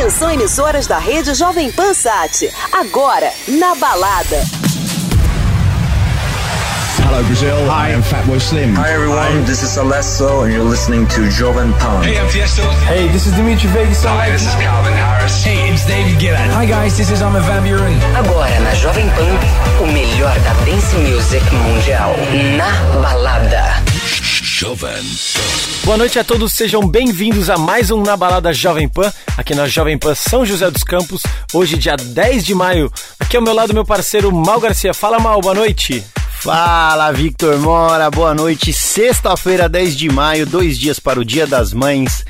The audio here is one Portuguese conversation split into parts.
Atenção, emissoras da rede Jovem Pan Sat. Agora, na balada. Hello, Brazil. Hi, I'm Fatboy Slim. Hi, everyone. This is Alesso, and you're listening to Jovan Pan. Hey, I'm Tiesto. Hey, this is Dimitri Vegas. Hi, this is Calvin Harris. Hey, it's David Guetta. Hi, guys. This is Armin van Buren. Agora na Jovem Pan, o melhor da dance music mundial. Na balada. Jovem Boa noite a todos, sejam bem-vindos a mais um Na Balada Jovem Pan, aqui na Jovem Pan São José dos Campos, hoje dia 10 de maio. Aqui ao meu lado meu parceiro Mal Garcia. Fala Mal, boa noite. Fala, Victor Mora, boa noite. Sexta-feira, 10 de maio, dois dias para o Dia das Mães.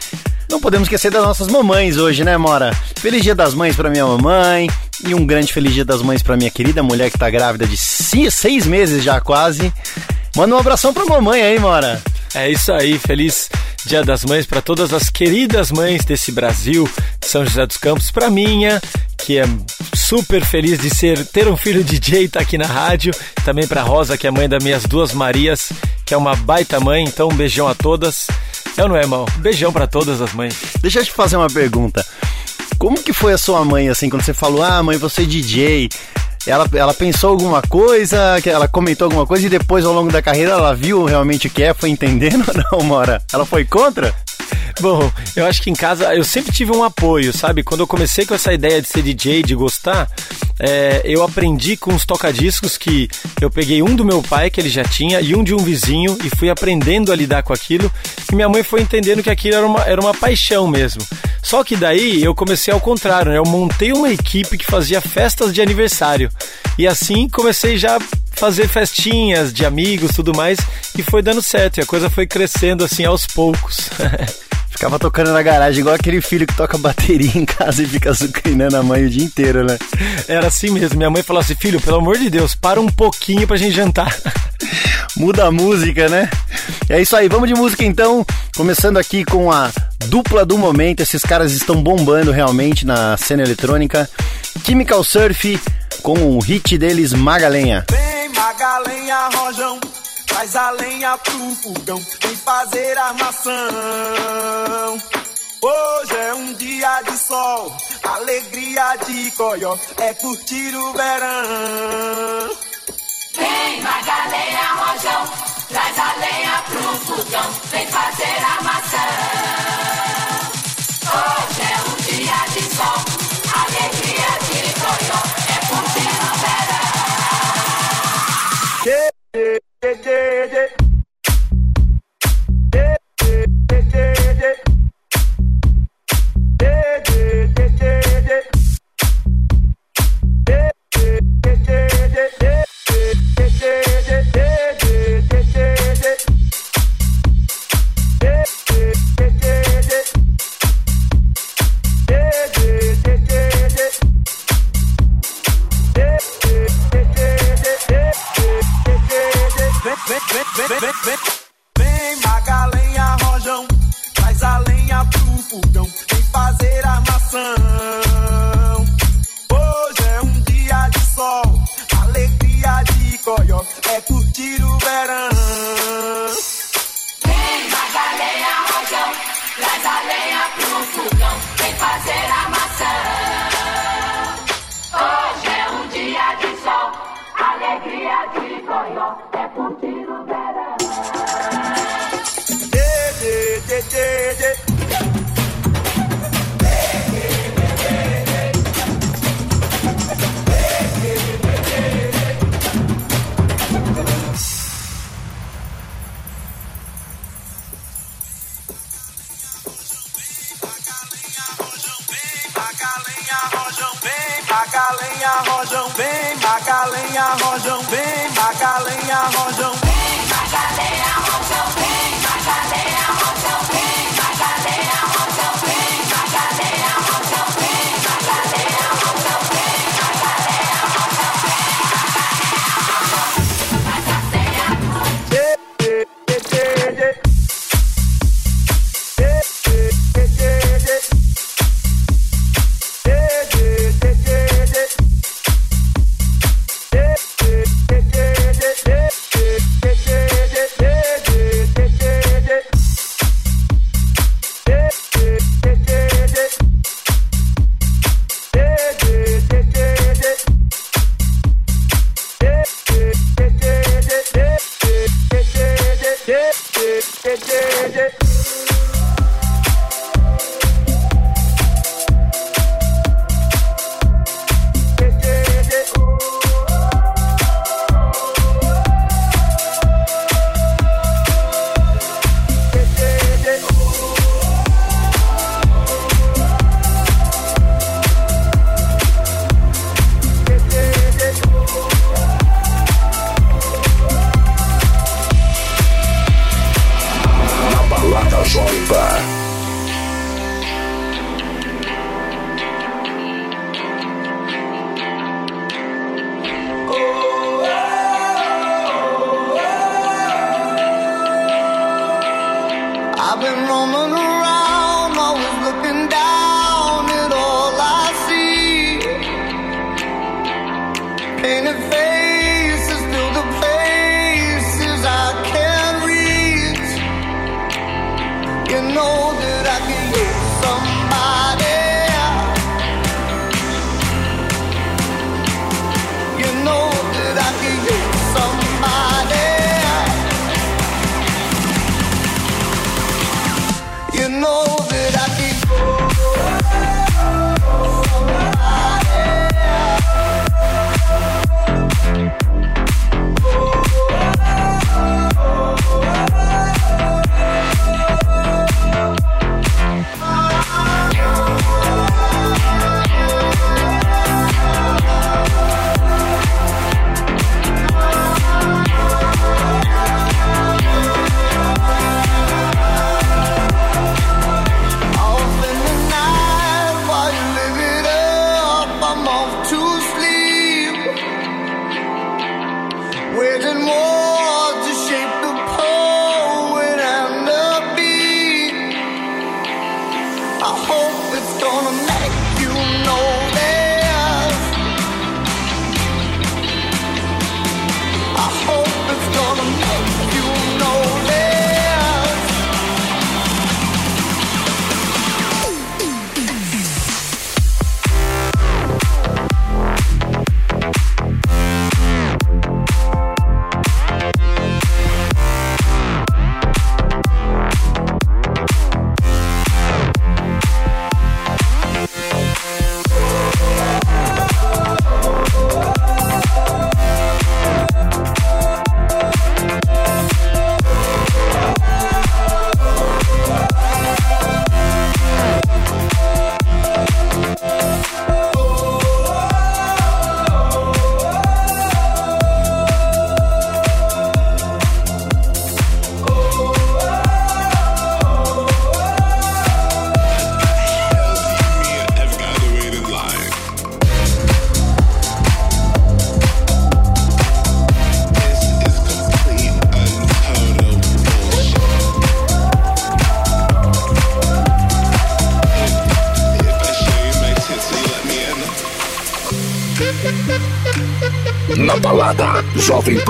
Não podemos esquecer das nossas mamães hoje, né, Mora? Feliz Dia das Mães para minha mamãe e um grande feliz Dia das Mães para minha querida mulher que tá grávida de seis meses já quase. Manda um abração pra mamãe aí, Mora. É isso aí, feliz Dia das Mães para todas as queridas mães desse Brasil, de São José dos Campos, para minha, que é super feliz de ser ter um filho DJ tá aqui na rádio, também para Rosa, que é mãe das minhas duas Marias, que é uma baita mãe, então um beijão a todas. Eu não é, mal. Beijão para todas as mães. Deixa eu te fazer uma pergunta. Como que foi a sua mãe assim quando você falou: "Ah, mãe, você é DJ"? Ela, ela pensou alguma coisa, ela comentou alguma coisa e depois ao longo da carreira ela viu realmente o que é, foi entendendo ou não, Mora? Ela foi contra? Bom, eu acho que em casa eu sempre tive um apoio, sabe? Quando eu comecei com essa ideia de ser DJ, de gostar, é, eu aprendi com os tocadiscos que eu peguei um do meu pai, que ele já tinha, e um de um vizinho, e fui aprendendo a lidar com aquilo. E minha mãe foi entendendo que aquilo era uma, era uma paixão mesmo. Só que daí eu comecei ao contrário, né? Eu montei uma equipe que fazia festas de aniversário. E assim comecei já a fazer festinhas de amigos, tudo mais, e foi dando certo. E a coisa foi crescendo assim aos poucos. Ficava tocando na garagem, igual aquele filho que toca bateria em casa e fica azucrinando a mãe o dia inteiro, né? Era assim mesmo. Minha mãe falou assim: filho, pelo amor de Deus, para um pouquinho pra gente jantar. Muda a música, né? É isso aí, vamos de música então. Começando aqui com a dupla do momento. Esses caras estão bombando realmente na cena eletrônica. Chemical Surf com o hit deles Magalenha. Vem Magalenha, Rojão. Traz a lenha pro fogão, vem fazer armação. Hoje é um dia de sol, alegria de coió, é curtir o verão. Vem, Magalenha, rojão, traz a lenha pro fogão, vem fazer armação. Hoje é um dia de sol, alegria de coió, é curtir o verão. Yeah, yeah, yeah. Vem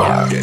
Jovem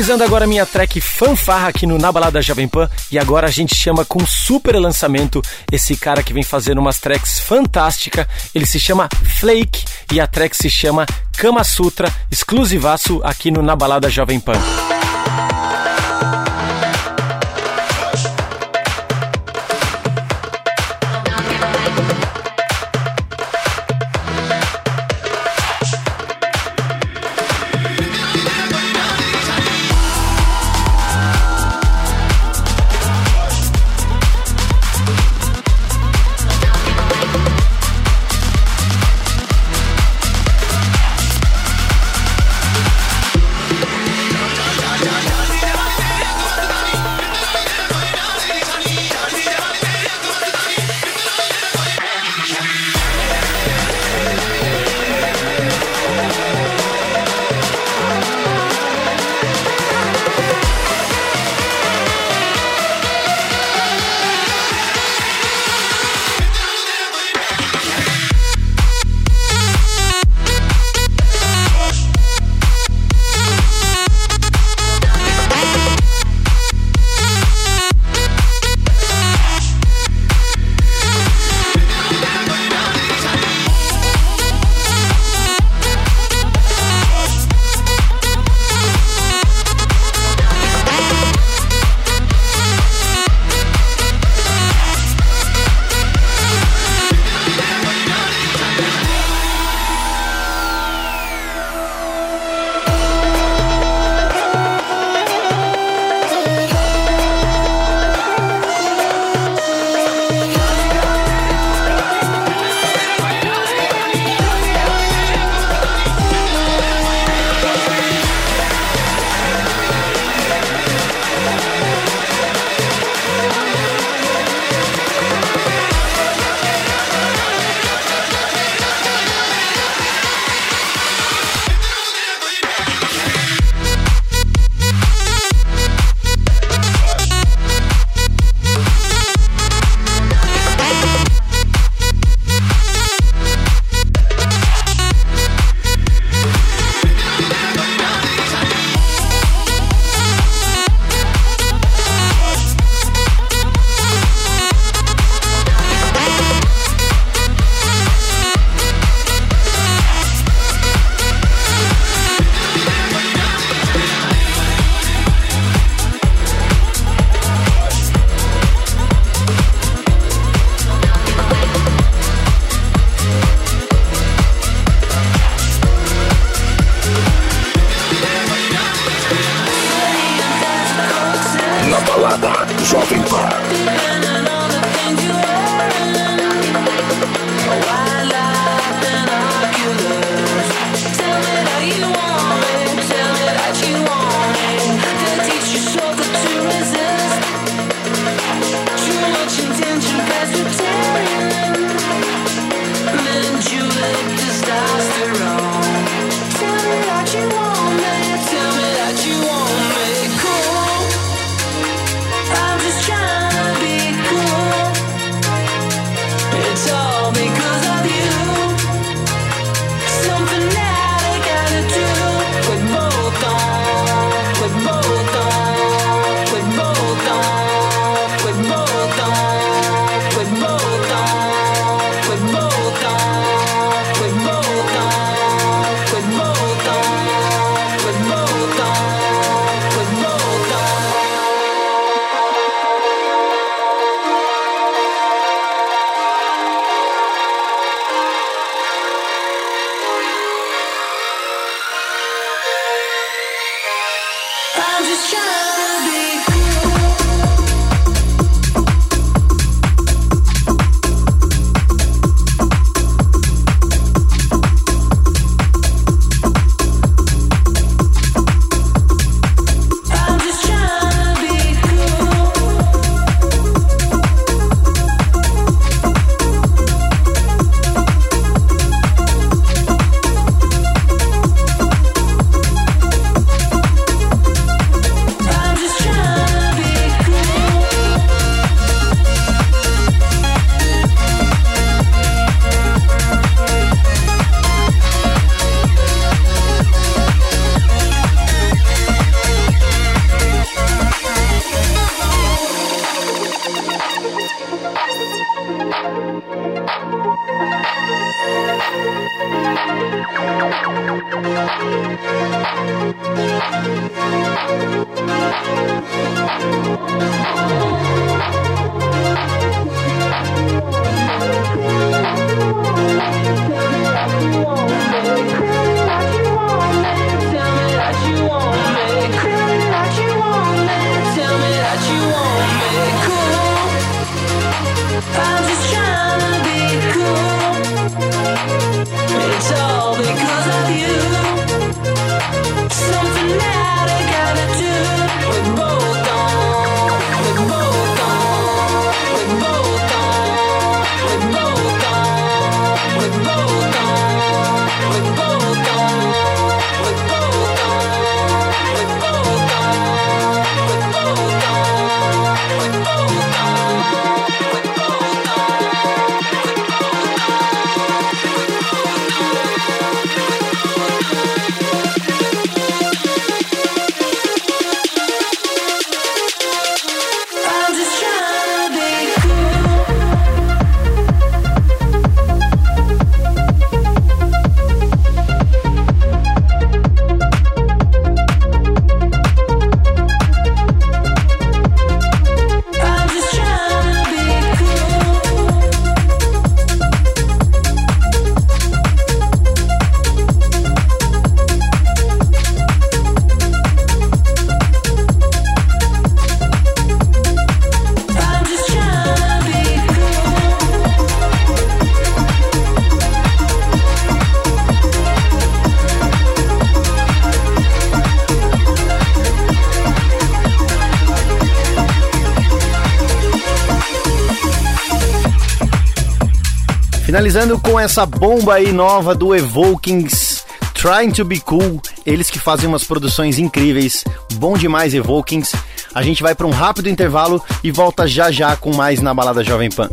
Finalizando agora minha track fanfarra aqui no Na Balada Jovem Pan. E agora a gente chama com super lançamento esse cara que vem fazendo umas tracks fantásticas. Ele se chama Flake e a track se chama Kama Sutra, exclusivaço aqui no Na Balada Jovem Pan. finalizando com essa bomba aí nova do Evokings. Trying to be cool, eles que fazem umas produções incríveis, bom demais Evokings. A gente vai para um rápido intervalo e volta já já com mais na balada Jovem Pan.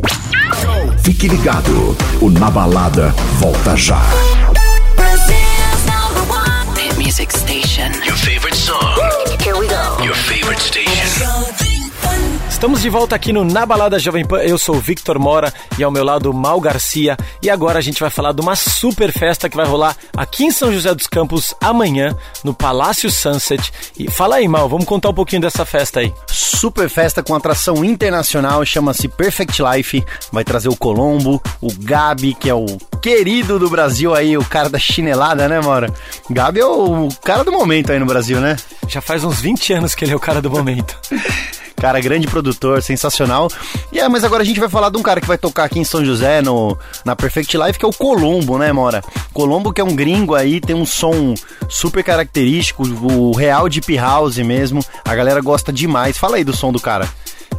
Fique ligado, o Na Balada volta já. Estamos de volta aqui no Na Balada Jovem Pan. Eu sou o Victor Mora e ao meu lado Mal Garcia. E agora a gente vai falar de uma super festa que vai rolar aqui em São José dos Campos amanhã, no Palácio Sunset. E fala aí, Mal, vamos contar um pouquinho dessa festa aí. Super festa com atração internacional, chama-se Perfect Life. Vai trazer o Colombo, o Gabi, que é o querido do Brasil aí, o cara da chinelada, né, Mora? Gabi é o cara do momento aí no Brasil, né? Já faz uns 20 anos que ele é o cara do momento. Cara, grande produtor, sensacional. E é, mas agora a gente vai falar de um cara que vai tocar aqui em São José, no, na Perfect Life, que é o Colombo, né, Mora? Colombo, que é um gringo aí, tem um som super característico, o real deep house mesmo. A galera gosta demais. Fala aí do som do cara.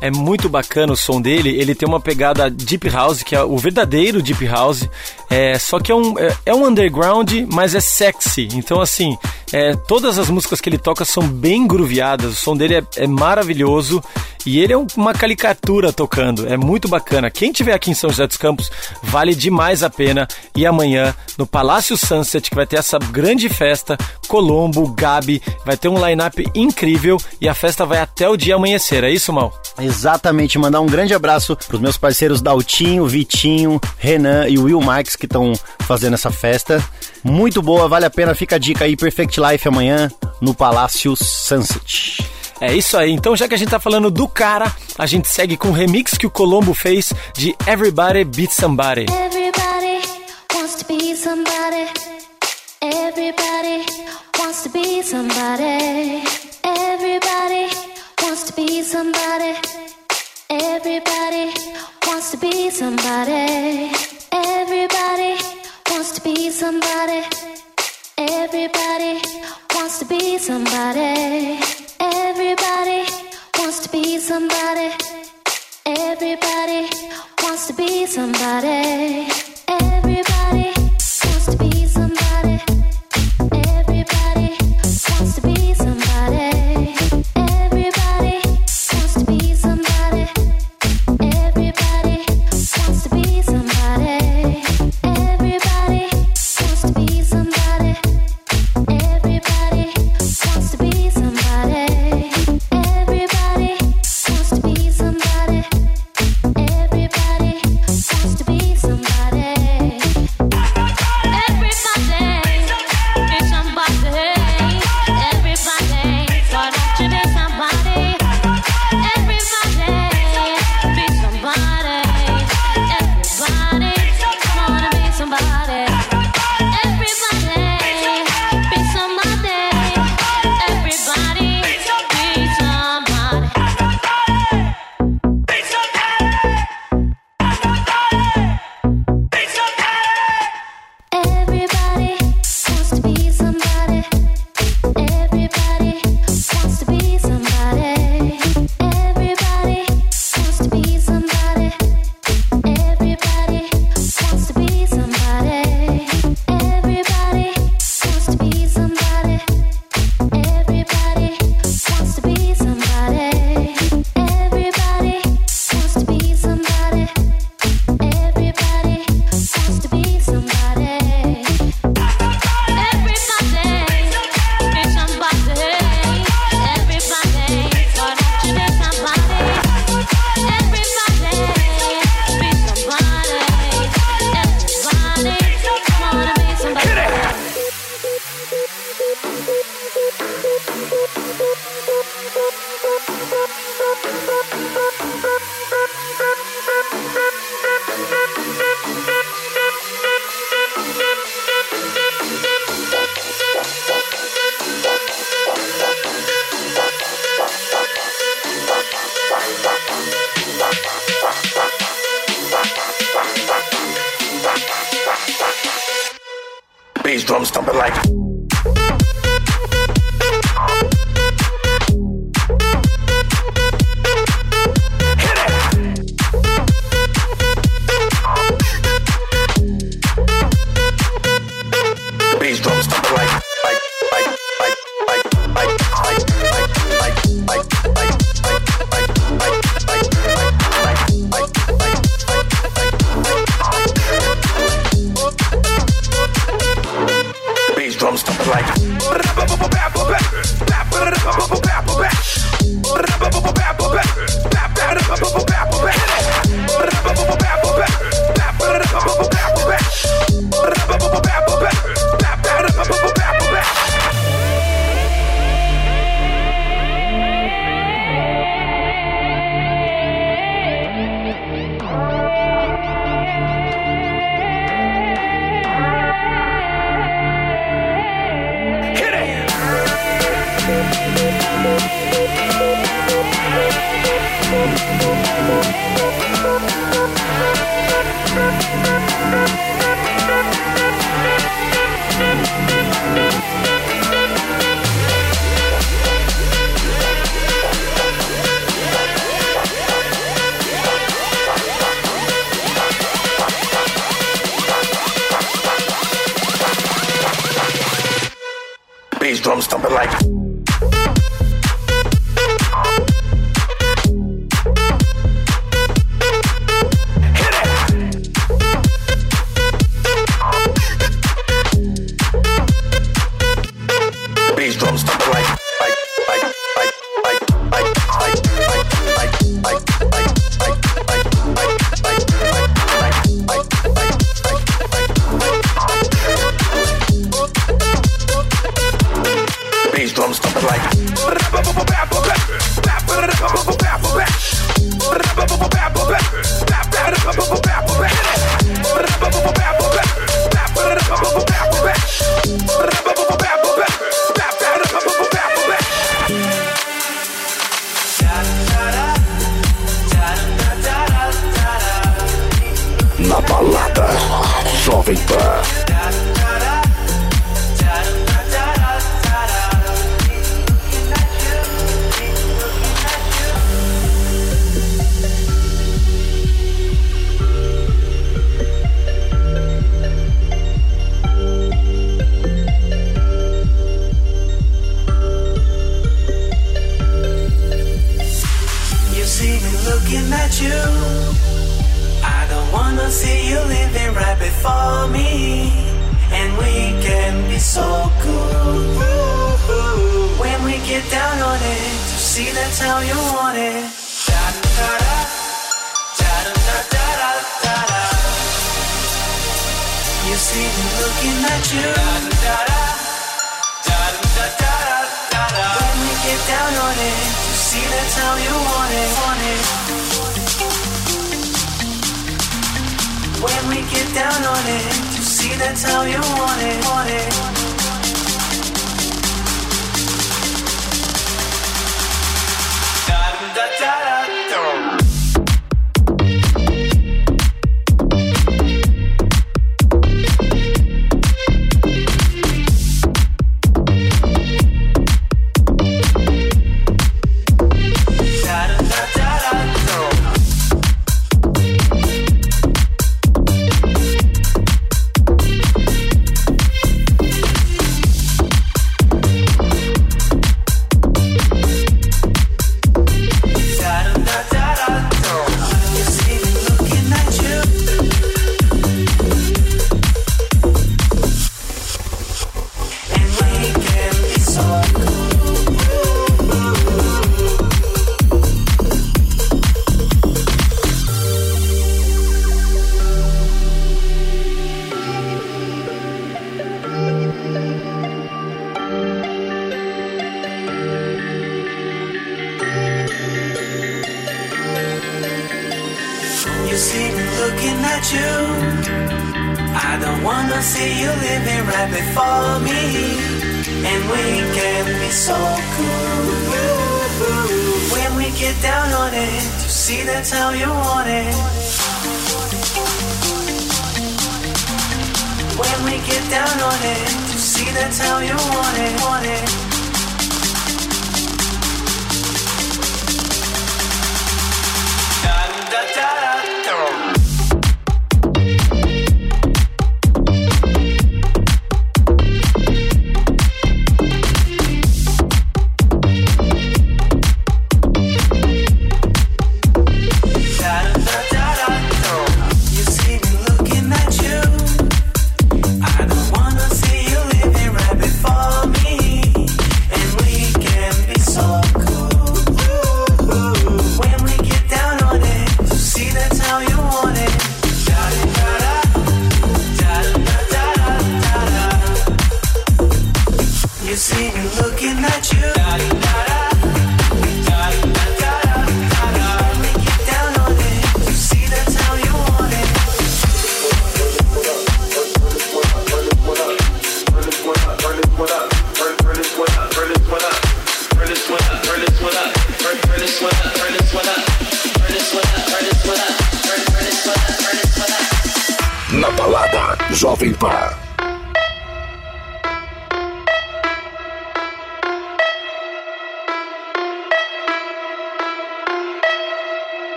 É muito bacana o som dele. Ele tem uma pegada deep house, que é o verdadeiro deep house. É, só que é um, é, é um underground, mas é sexy. Então, assim, é, todas as músicas que ele toca são bem grooveadas. O som dele é, é maravilhoso. E ele é uma caricatura tocando. É muito bacana. Quem tiver aqui em São José dos Campos, vale demais a pena. E amanhã, no Palácio Sunset, que vai ter essa grande festa, Colombo, Gabi, vai ter um line-up incrível e a festa vai até o dia amanhecer. É isso, Mal? É Exatamente, mandar um grande abraço pros meus parceiros Daltinho, Vitinho, Renan e Will Max que estão fazendo essa festa. Muito boa, vale a pena, fica a dica aí, Perfect Life amanhã no Palácio Sunset. É isso aí. Então, já que a gente tá falando do cara, a gente segue com o remix que o Colombo fez de Everybody Beat Somebody. Everybody wants to be somebody. Everybody wants to be somebody. Everybody wants to be somebody. Everybody wants to be somebody. Everybody wants to be somebody. Everybody wants to be somebody. Everybody wants to be somebody. Everybody wants to be somebody.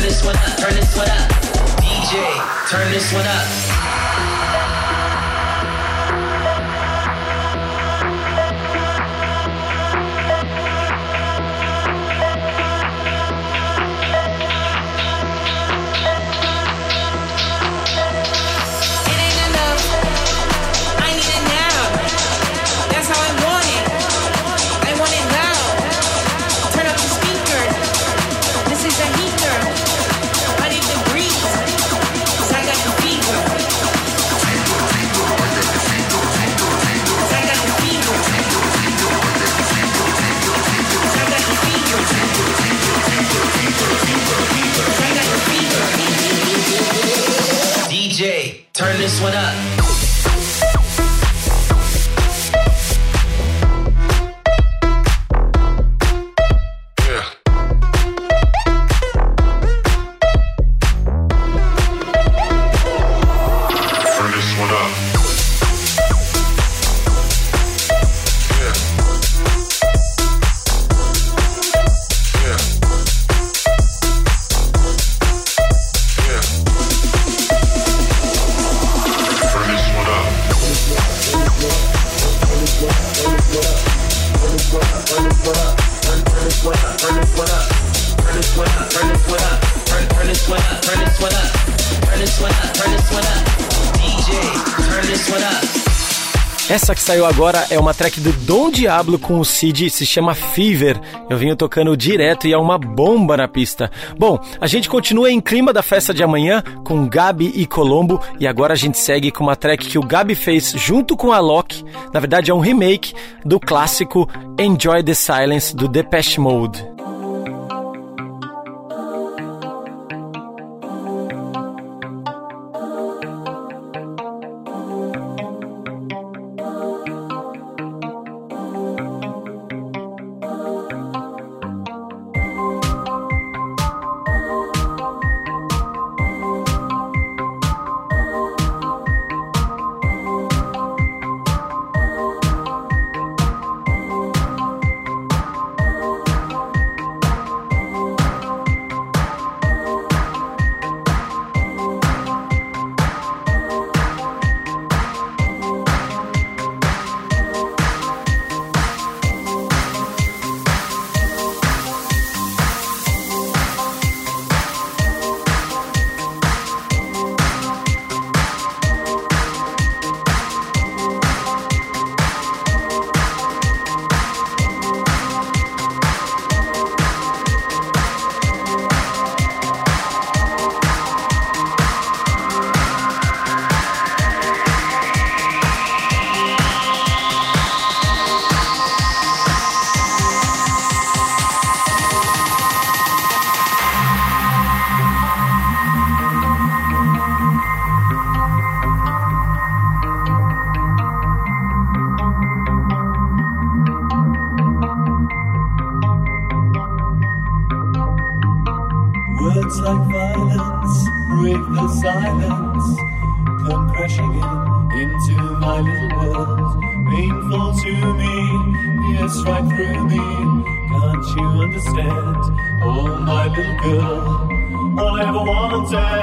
Turn this one up. Turn this one up. DJ, turn this one up. One up. Saiu agora é uma track do Dom Diablo com o Cid, se chama Fever. Eu vinha tocando direto e é uma bomba na pista. Bom, a gente continua em clima da festa de amanhã com Gabi e Colombo e agora a gente segue com uma track que o Gabi fez junto com a Loki. Na verdade é um remake do clássico Enjoy the Silence do Depeche Mode. time.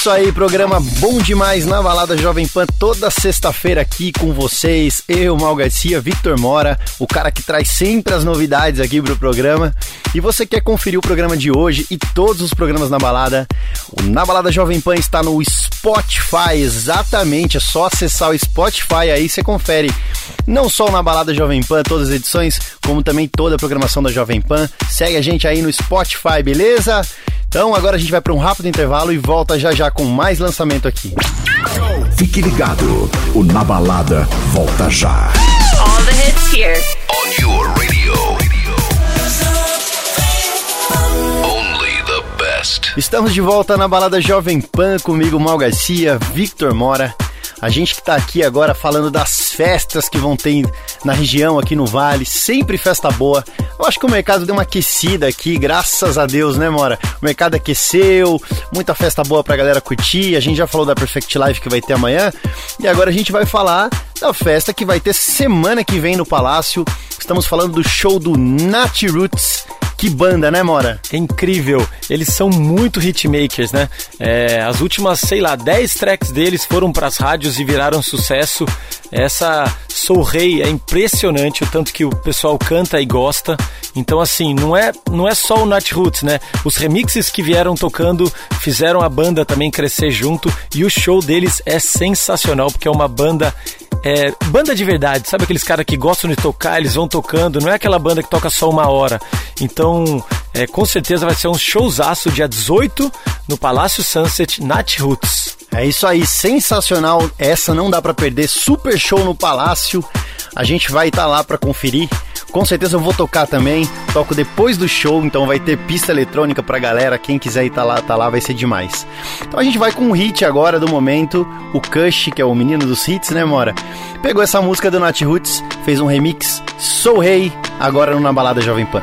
Isso aí, programa bom demais na Balada Jovem Pan, toda sexta-feira aqui com vocês. Eu, Mal Garcia, Victor Mora, o cara que traz sempre as novidades aqui pro programa. E você quer conferir o programa de hoje e todos os programas na balada? O Na Balada Jovem Pan está no Spotify, exatamente. É só acessar o Spotify aí você confere não só o Na Balada Jovem Pan, todas as edições, como também toda a programação da Jovem Pan. Segue a gente aí no Spotify, beleza? Então agora a gente vai para um rápido intervalo e volta já já com mais lançamento aqui. Fique ligado, o Na Balada volta já. All the hits here. On your radio. Only the best. Estamos de volta na balada Jovem Pan comigo, Mal Garcia, Victor Mora. A gente que tá aqui agora falando das festas que vão ter na região aqui no Vale, sempre festa boa. Eu acho que o mercado deu uma aquecida aqui, graças a Deus, né, Mora? O mercado aqueceu, muita festa boa pra galera curtir. A gente já falou da Perfect Life que vai ter amanhã. E agora a gente vai falar da festa que vai ter semana que vem no Palácio. Estamos falando do show do Nat Roots. Que banda, né, Mora? É incrível. Eles são muito hitmakers, né? É, as últimas, sei lá, 10 tracks deles foram pras rádios e viraram sucesso. Essa Sou Rei é impressionante o tanto que o pessoal canta e gosta. Então, assim, não é, não é só o Nat Roots, né? Os remixes que vieram tocando fizeram a banda também crescer junto. E o show deles é sensacional, porque é uma banda é, banda de verdade, sabe aqueles caras que gostam de tocar, eles vão tocando, não é aquela banda que toca só uma hora. Então, é, com certeza vai ser um showzaço dia 18 no Palácio Sunset Nat Roots. É isso aí, sensacional. Essa não dá pra perder. Super show no Palácio. A gente vai estar lá pra conferir. Com certeza eu vou tocar também. Toco depois do show, então vai ter pista eletrônica pra galera. Quem quiser ir tá lá, tá lá, vai ser demais. Então a gente vai com um hit agora do momento. O Kush, que é o menino dos hits, né, Mora? Pegou essa música do Nat Roots, fez um remix. Sou Rei, agora no Na Balada Jovem Pan.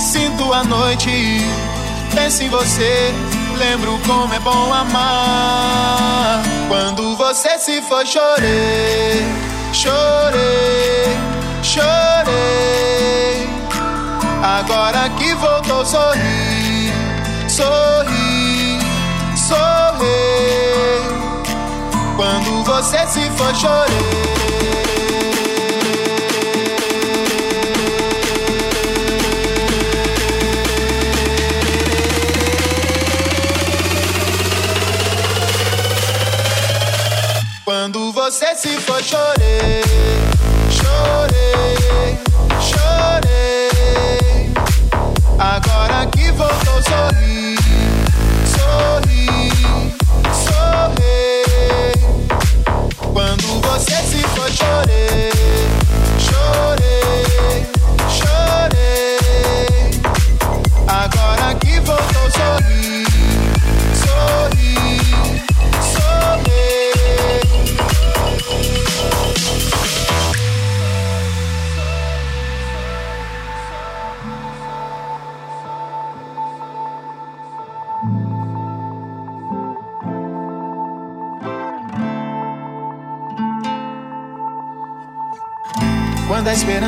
Sinto a noite, penso em você, lembro como é bom amar. Quando você se foi, chorei, chorei, chorei. Agora que voltou, sorri, sorri, sorri. Quando você se foi, chorei. Você se foi, chorei, chorei, chorei. Agora que voltou, sorri,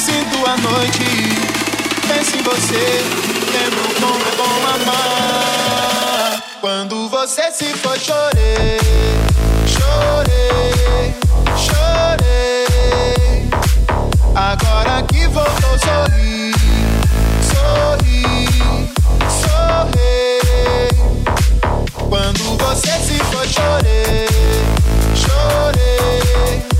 Sinto a noite, penso em você, lembro como é bom amar. Quando você se foi, chorei, chorei, chorei. Agora que voltou, sorri, sorri, sorri. Quando você se chorei, chorei, chorei.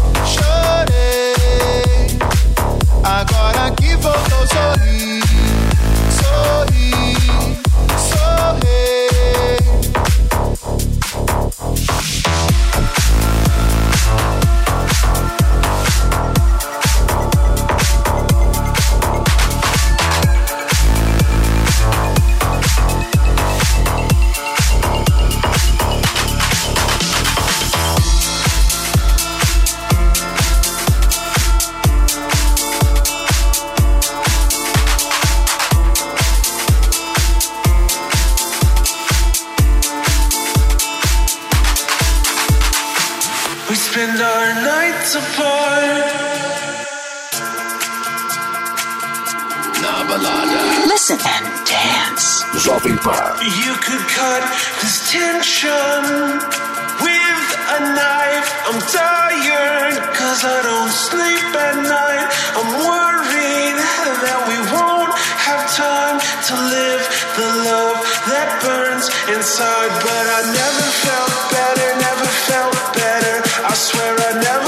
Agora que voltou, sorri, fire. You could cut this tension with a knife. I'm tired, cause I don't sleep at night. I'm worried that we won't have time to live the love that burns inside. But I never felt better, never felt better. I swear I never.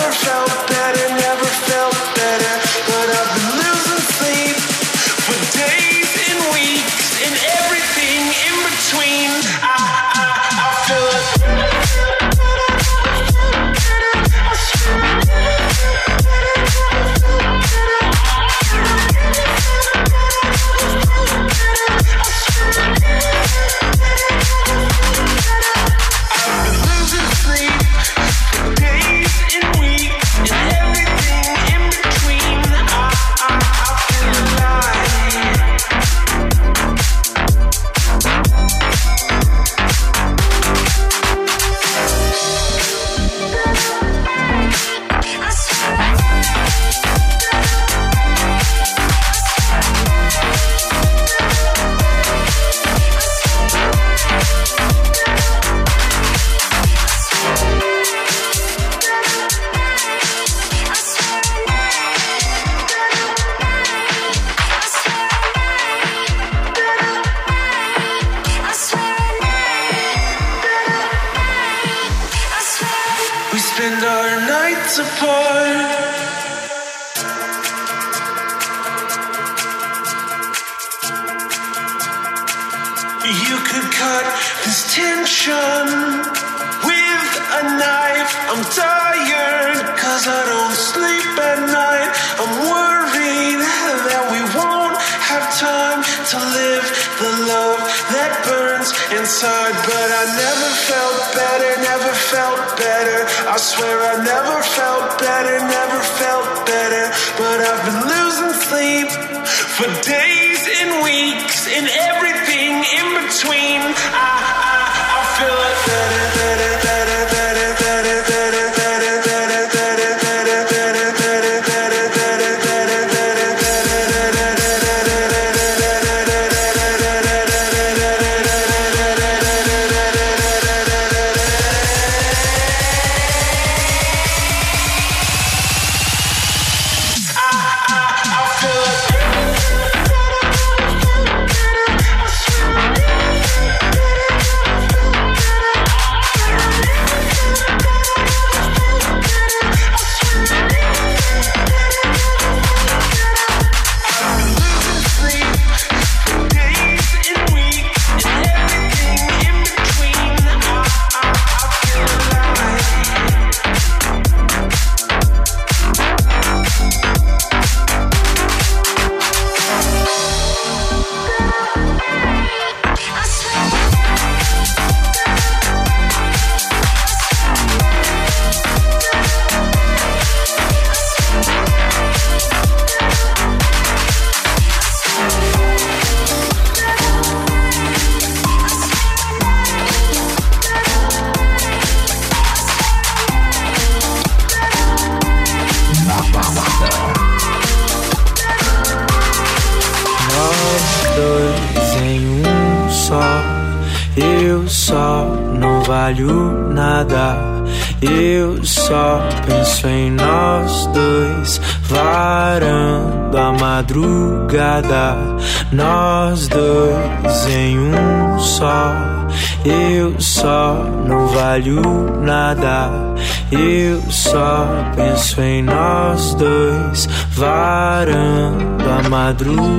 подруг.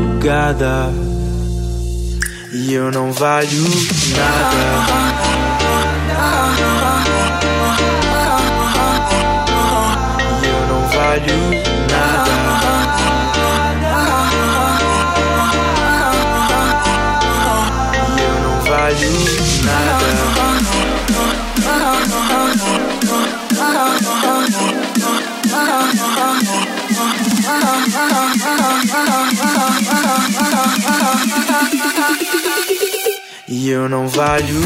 eu não valho.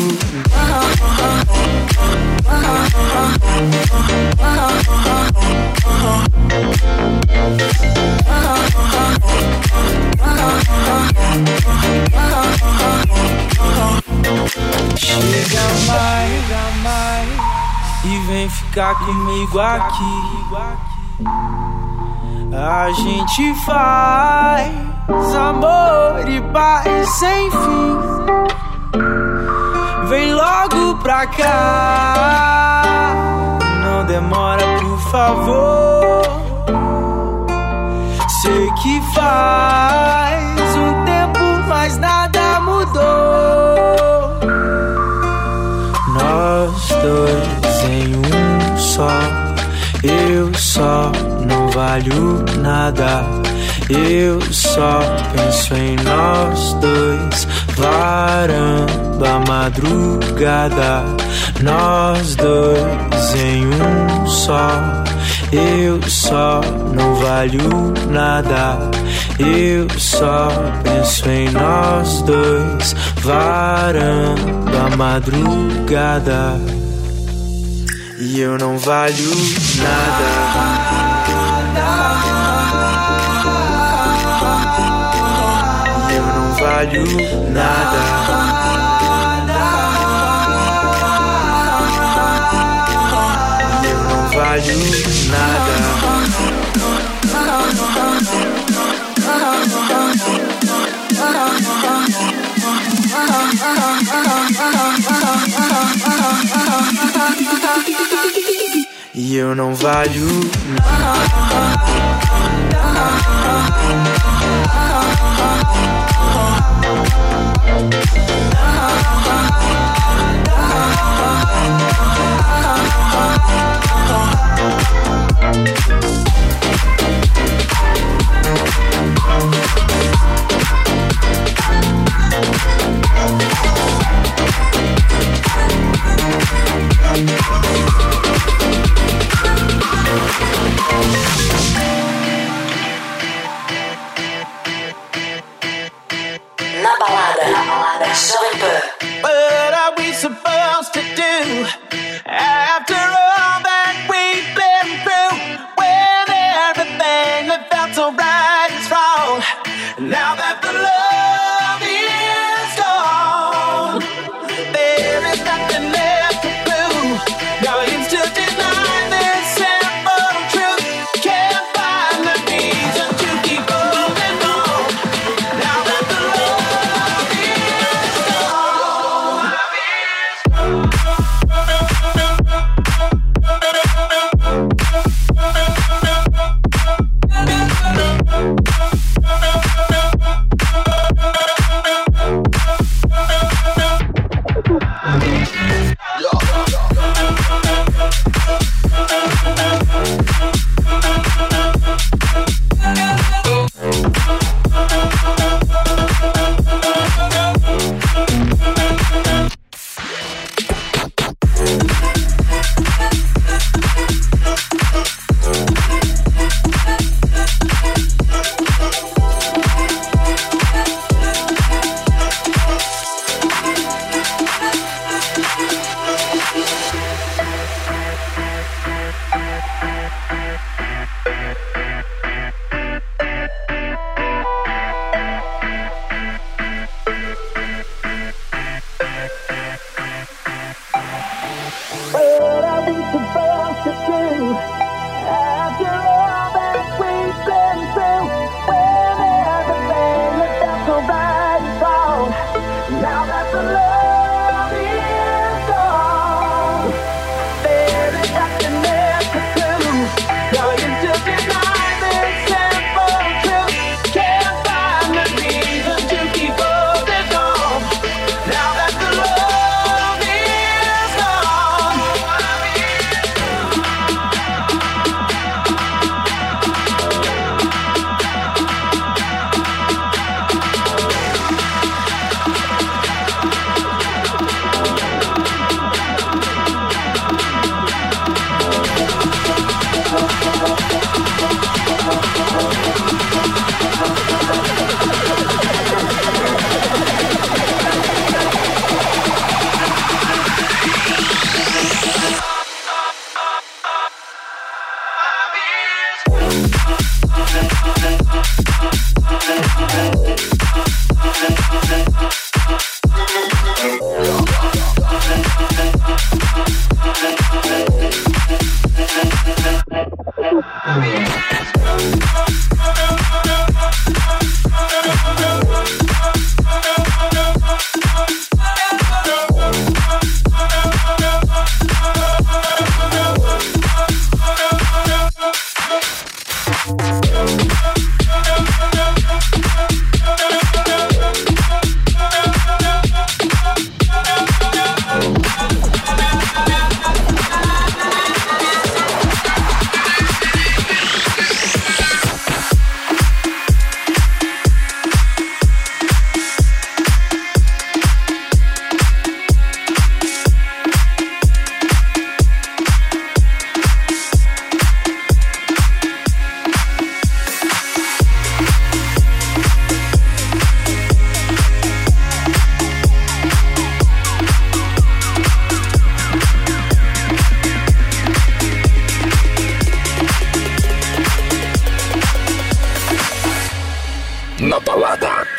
Chega mais, e vem ficar comigo aqui. A gente faz amor e paz sem fim. Vem logo pra cá, não demora, por favor. Sei que faz um tempo, mas nada mudou. Nós dois em um só, eu só não valho nada. Eu só penso em nós dois, varando a madrugada. Nós dois em um só, eu só não valho nada. Eu só penso em nós dois, varando a madrugada. E eu não valho nada. Valho nada. Eu não valho nada. E eu não valho Na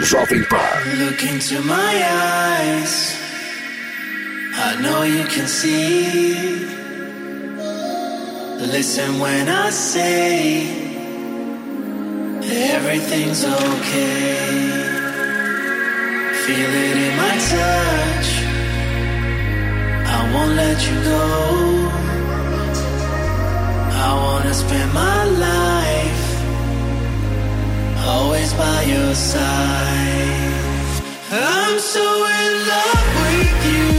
Jovem Pan. Look into my eyes. I know you can see. Listen when I say everything's okay. Feel it in my touch. I won't let you go. I wanna spend my life always by your side. I'm so in love with you,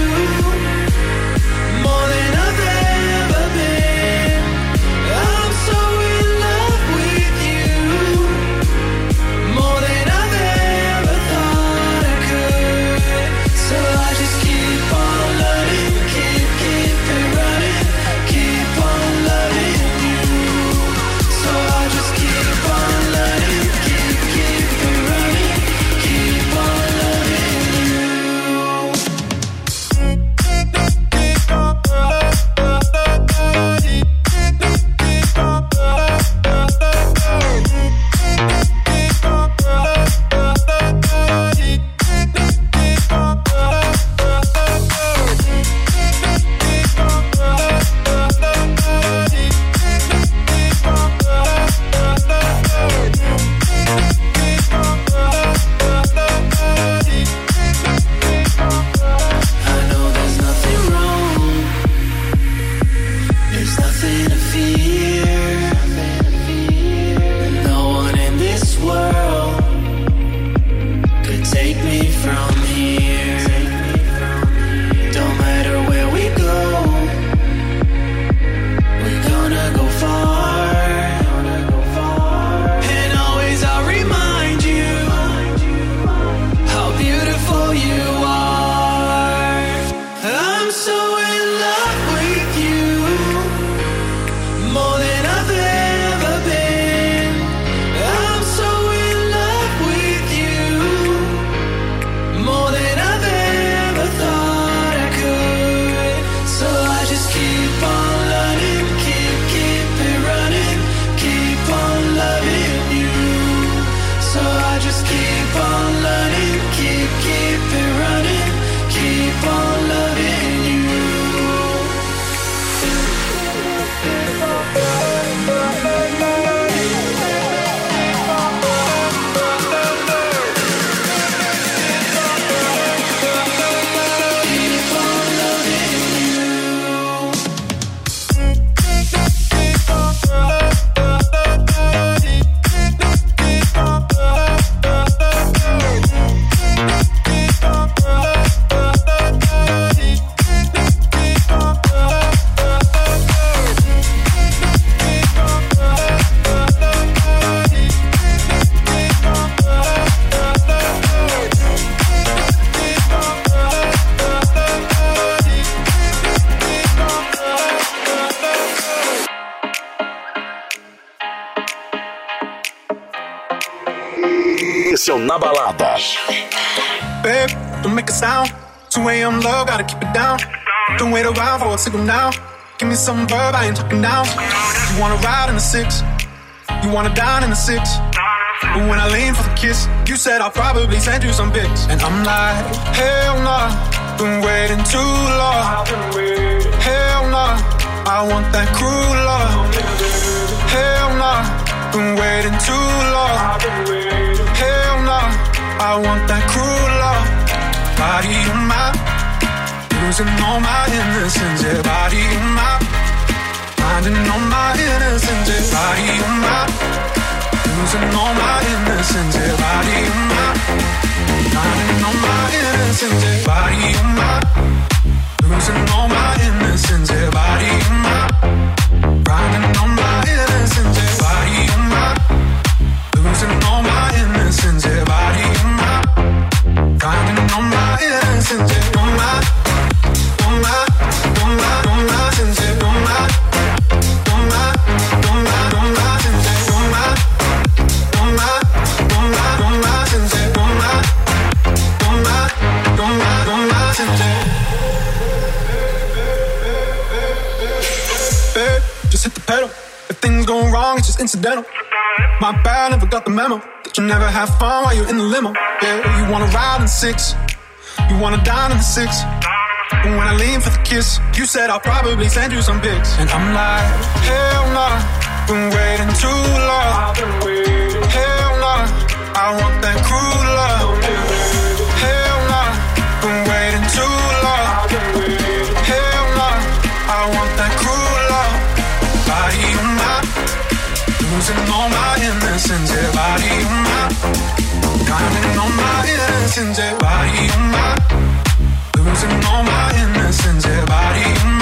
na balada. Babe, don't make a sound. 2 a.m. love, gotta keep it down. Don't wait around for a signal now. Give me some verb, I ain't talking now. You wanna ride in the six, you wanna dine in the six. But when I lean for the kiss, you said I'll probably send you some pics. And I'm like, hell nah, been waiting too long. Hell nah, I want that cruel love. Hell nah, been waiting too long. I want that cruel love, body in my losing all my innocence, yeah, body in my finding all my innocence, yeah, body in my losing all my innocence, yeah, body in my finding all my innocence, yeah, body in my losing all my innocence, yeah, body in my finding all my My bad, never got the memo. That you never have fun while you're in the limo. Yeah, you wanna ride in six. You wanna dine in the six. And when I lean for the kiss, you said I'll probably send you some pics. And I'm like, hell nah, been waiting too long. Hell nah, I want that cruel love. Losing all my innocence, yeah, body on my, grinding on my innocence, yeah, body on my, losing all my innocence, yeah, body on my,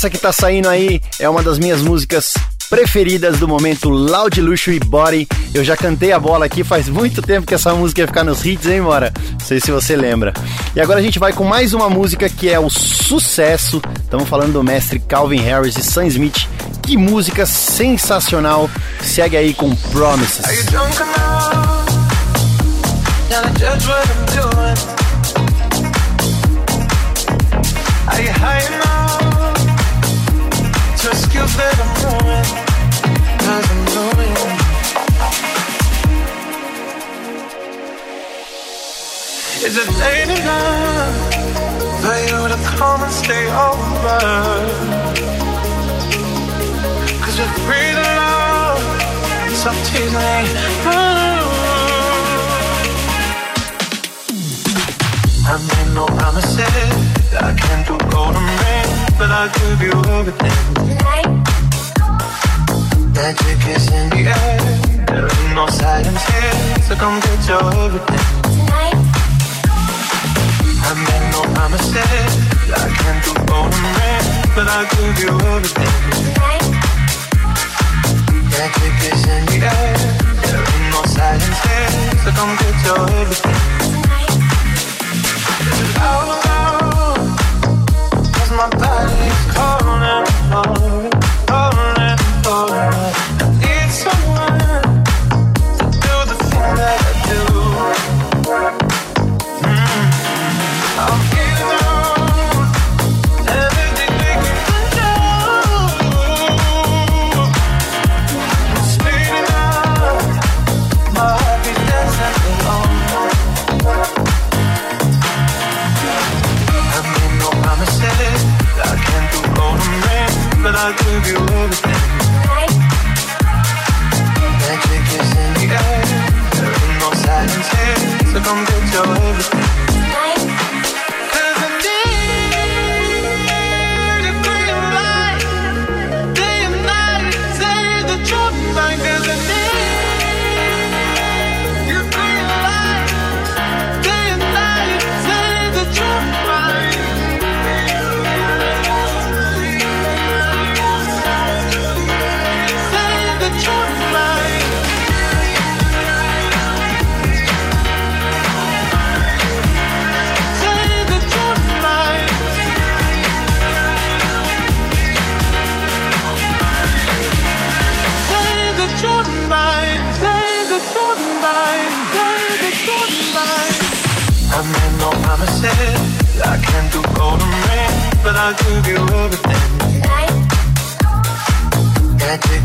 Essa que tá saindo aí é uma das minhas músicas preferidas do momento, Loud Luxury Body. Eu já cantei a bola aqui faz muito tempo que essa música ia ficar nos hits, hein, Mora? Não sei se você lembra. E agora a gente vai com mais uma música que é o sucesso. Estamos falando do mestre Calvin Harris e Sam Smith. Que música sensacional. Segue aí com Promises. Are Is it late enough for you to come and stay over? Cause to love. Stop teasing me. I made no promises. I can't do golden rings, but I'll give you everything. tonight. Magic is in the air. There ain't no silence here, so come get your everything. Tonight. I made no promises. I can't do golden rings, but I'll give you everything. tonight. Magic is in the air. There ain't no silence here, so come get your everything. 'cause my body's calling for Magic is in the air. No silence here, so come get your everything.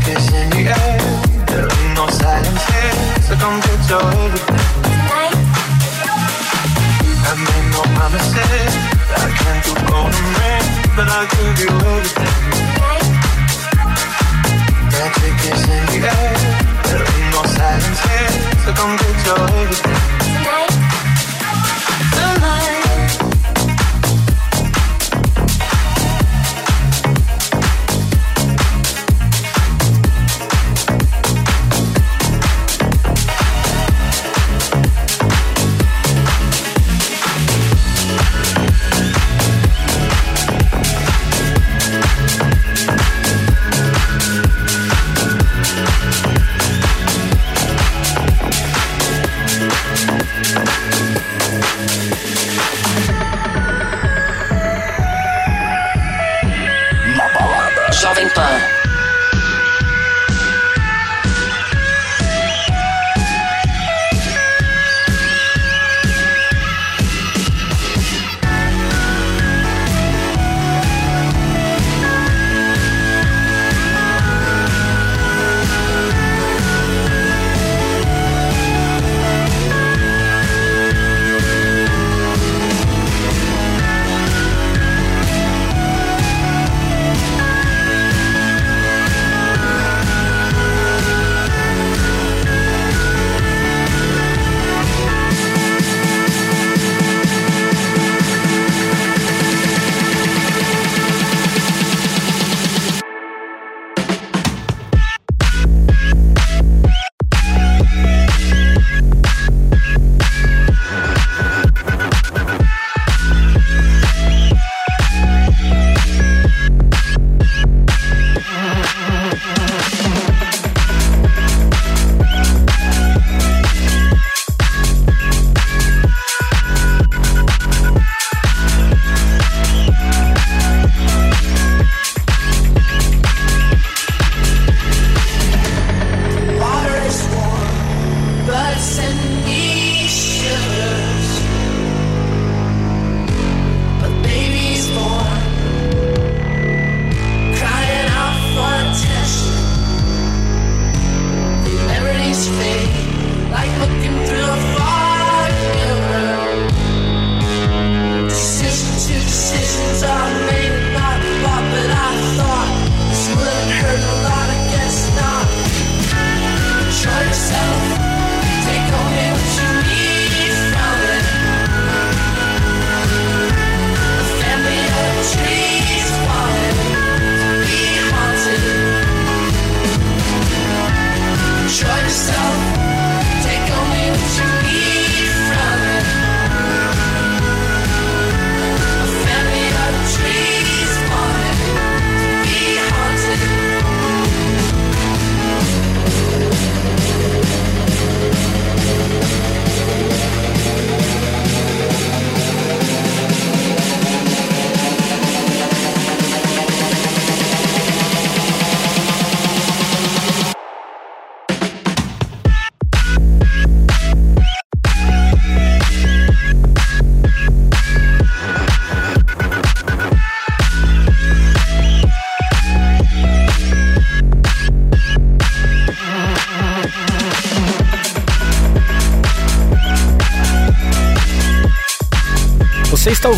Is in the air. There ain't no silence here, so come get your everything. I made no promises. I can't do golden but is in the air. There ain't no silence here, so come get your everything.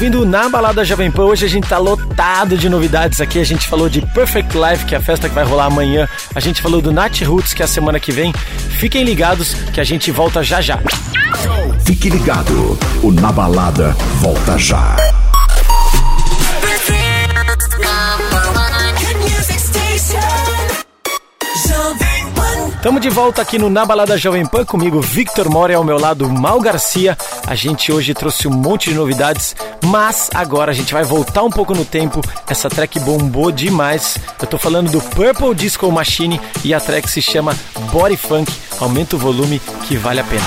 Ouvindo na Balada Jovem Pan. Hoje a gente tá lotado de novidades aqui. A gente falou de Perfect Life, que é a festa que vai rolar amanhã. A gente falou do Nat Roots, que é a semana que vem. Fiquem ligados que a gente volta já já. Fique ligado, o Na Balada volta já. Tamo de volta aqui no Na Balada Jovem Pan comigo, Victor Mora ao meu lado Mal Garcia. A gente hoje trouxe um monte de novidades, mas agora a gente vai voltar um pouco no tempo. Essa track bombou demais. Eu tô falando do Purple Disco Machine e a track se chama Body Funk. Aumenta o volume que vale a pena.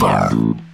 deeper.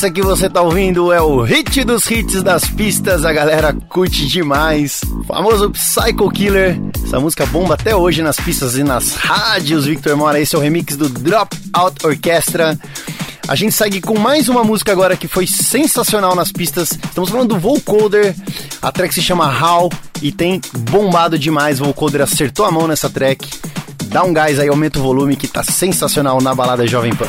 Essa que você tá ouvindo é o hit dos hits das pistas, a galera curte demais. O famoso Psycho Killer. Essa música bomba até hoje nas pistas e nas rádios. Victor Mora, esse é o remix do Drop Out Orchestra. A gente segue com mais uma música agora que foi sensacional nas pistas. Estamos falando do Vocoder, A track se chama How e tem bombado demais. O Vocoder acertou a mão nessa track. Dá um gás aí, aumenta o volume que tá sensacional na balada Jovem Pan.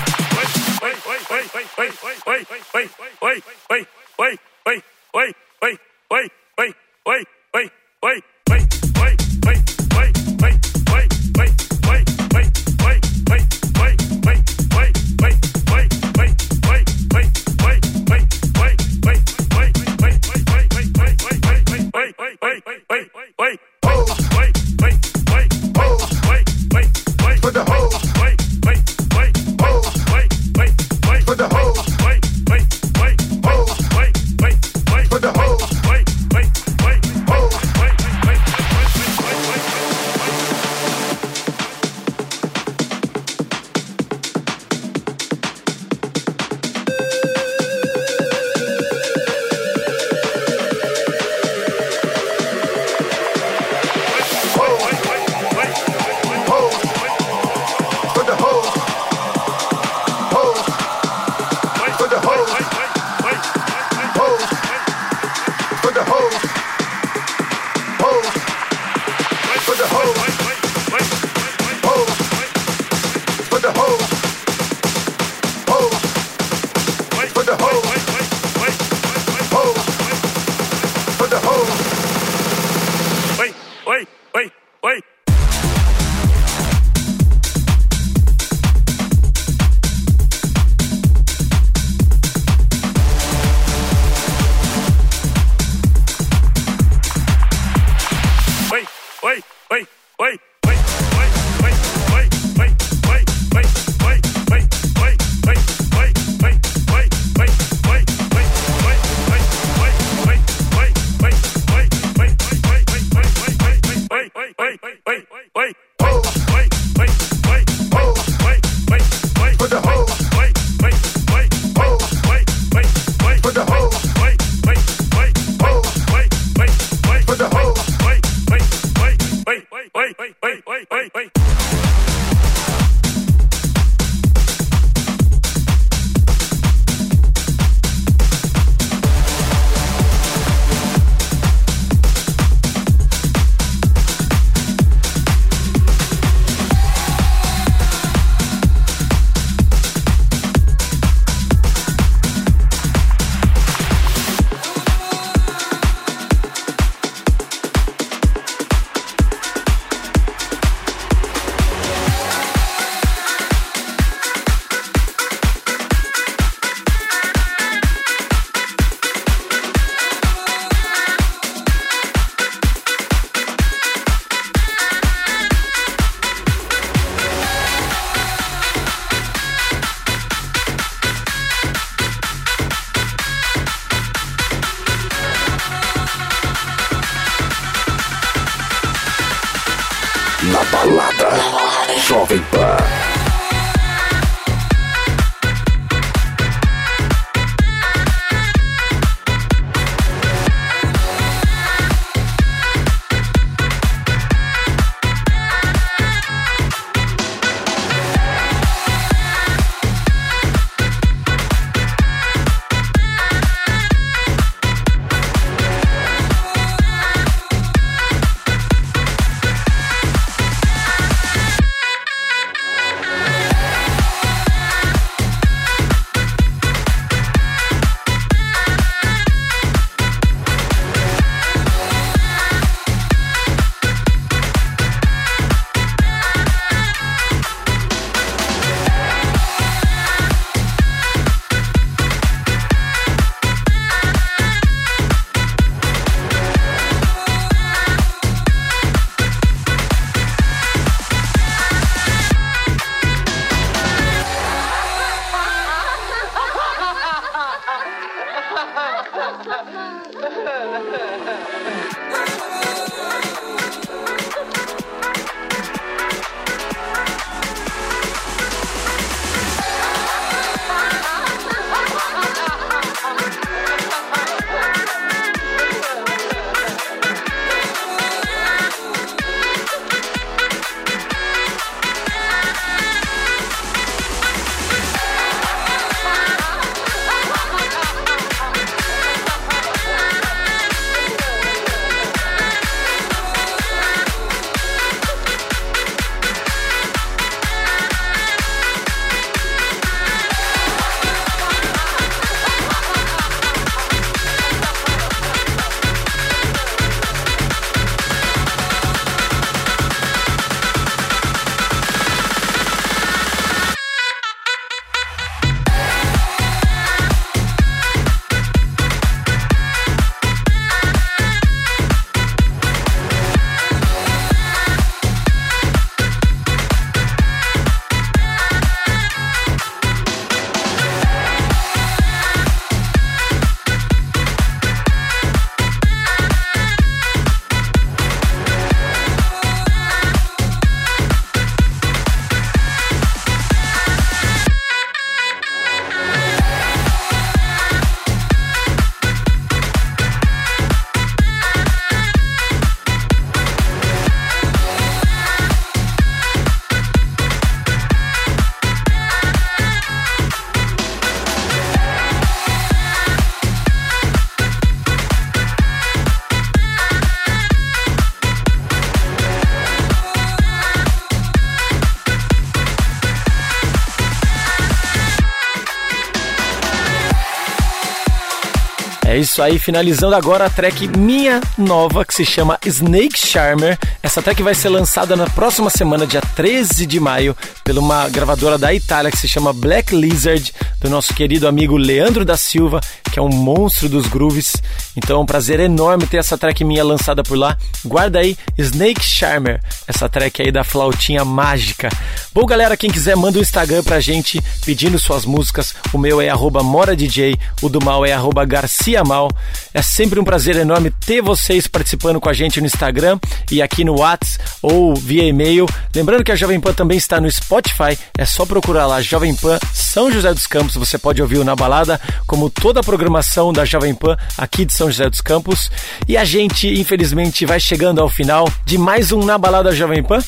Isso aí, finalizando agora a track minha nova que se chama Snake Charmer. Essa track vai ser lançada na próxima semana, dia 13 de maio, por uma gravadora da Itália que se chama Black Lizard, do nosso querido amigo Leandro da Silva, que é um monstro dos grooves. Então é um prazer enorme ter essa track minha lançada por lá. Guarda aí Snake Charmer, essa track aí da flautinha mágica. Bom, galera, quem quiser manda um Instagram pra gente pedindo suas músicas. O meu é moradj, o do mal é arroba garcia mal. É sempre um prazer enorme ter vocês participando com a gente no Instagram e aqui no Whats ou via e-mail. Lembrando que a Jovem Pan também está no Spotify, é só procurar lá Jovem Pan São José dos Campos. Você pode ouvir o Na Balada, como toda a programação programação da Jovem Pan aqui de São José dos Campos. E a gente, infelizmente, vai chegando ao final de mais um Na Balada Jovem Pan.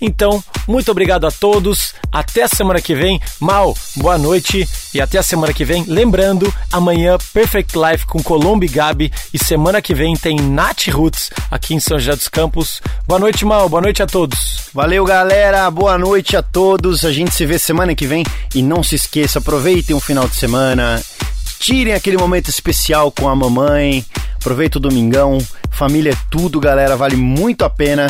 Então, muito obrigado a todos. Até a semana que vem. Mal, boa noite e até a semana que vem. Lembrando, amanhã Perfect Life com Colombo e Gabi e semana que vem tem Nat Roots aqui em São José dos Campos. Boa noite, Mal. Boa noite a todos. Valeu, galera. Boa noite a todos. A gente se vê semana que vem. E não se esqueça, aproveitem o final de semana. Tirem aquele momento especial com a mamãe. Aproveita o domingão. Família é tudo, galera. Vale muito a pena.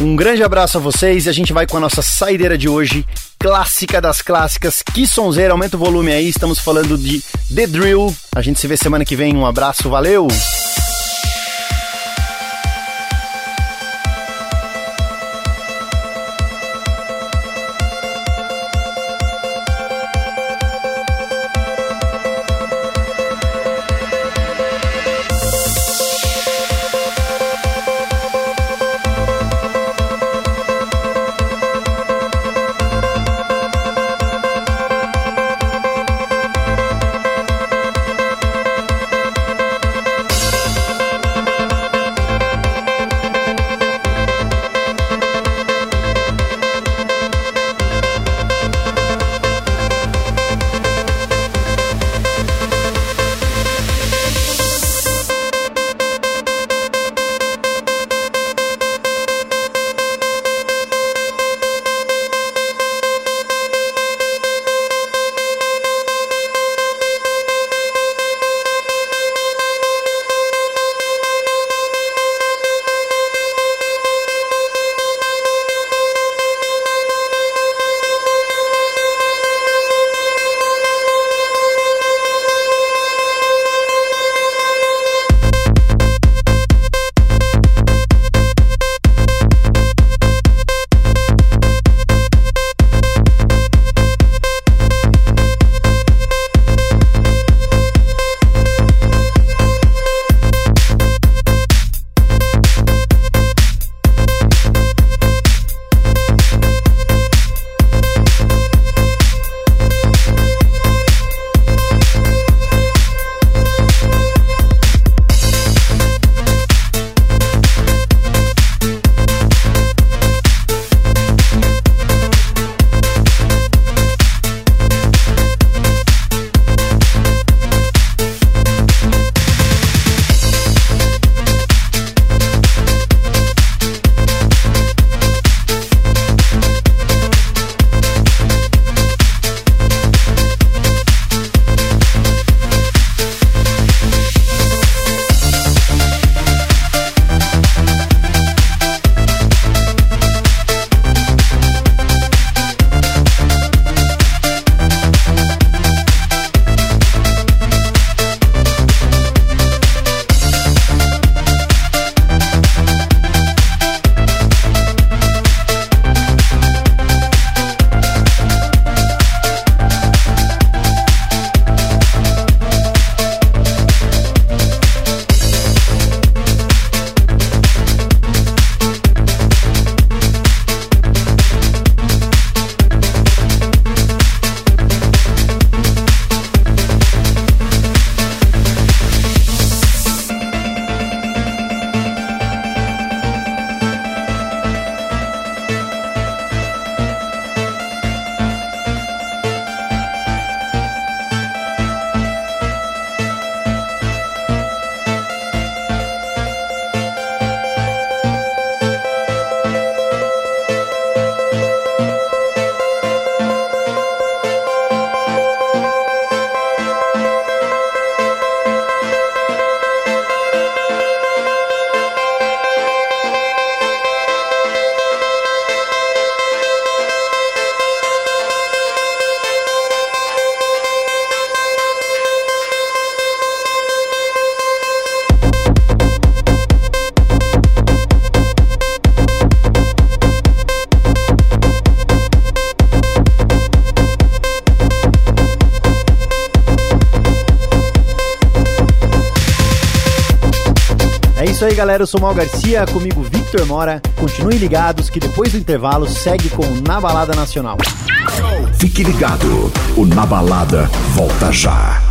Um grande abraço a vocês e a gente vai com a nossa saideira de hoje, clássica das clássicas. Que sonzeira, aumenta o volume aí. Estamos falando de The Drill. A gente se vê semana que vem. Um abraço, valeu! Aí, galera. Eu sou Mal Garcia, comigo Victor Mora. Continuem ligados que depois do intervalo segue com o Na Balada Nacional. Fique ligado, o Na Balada volta já.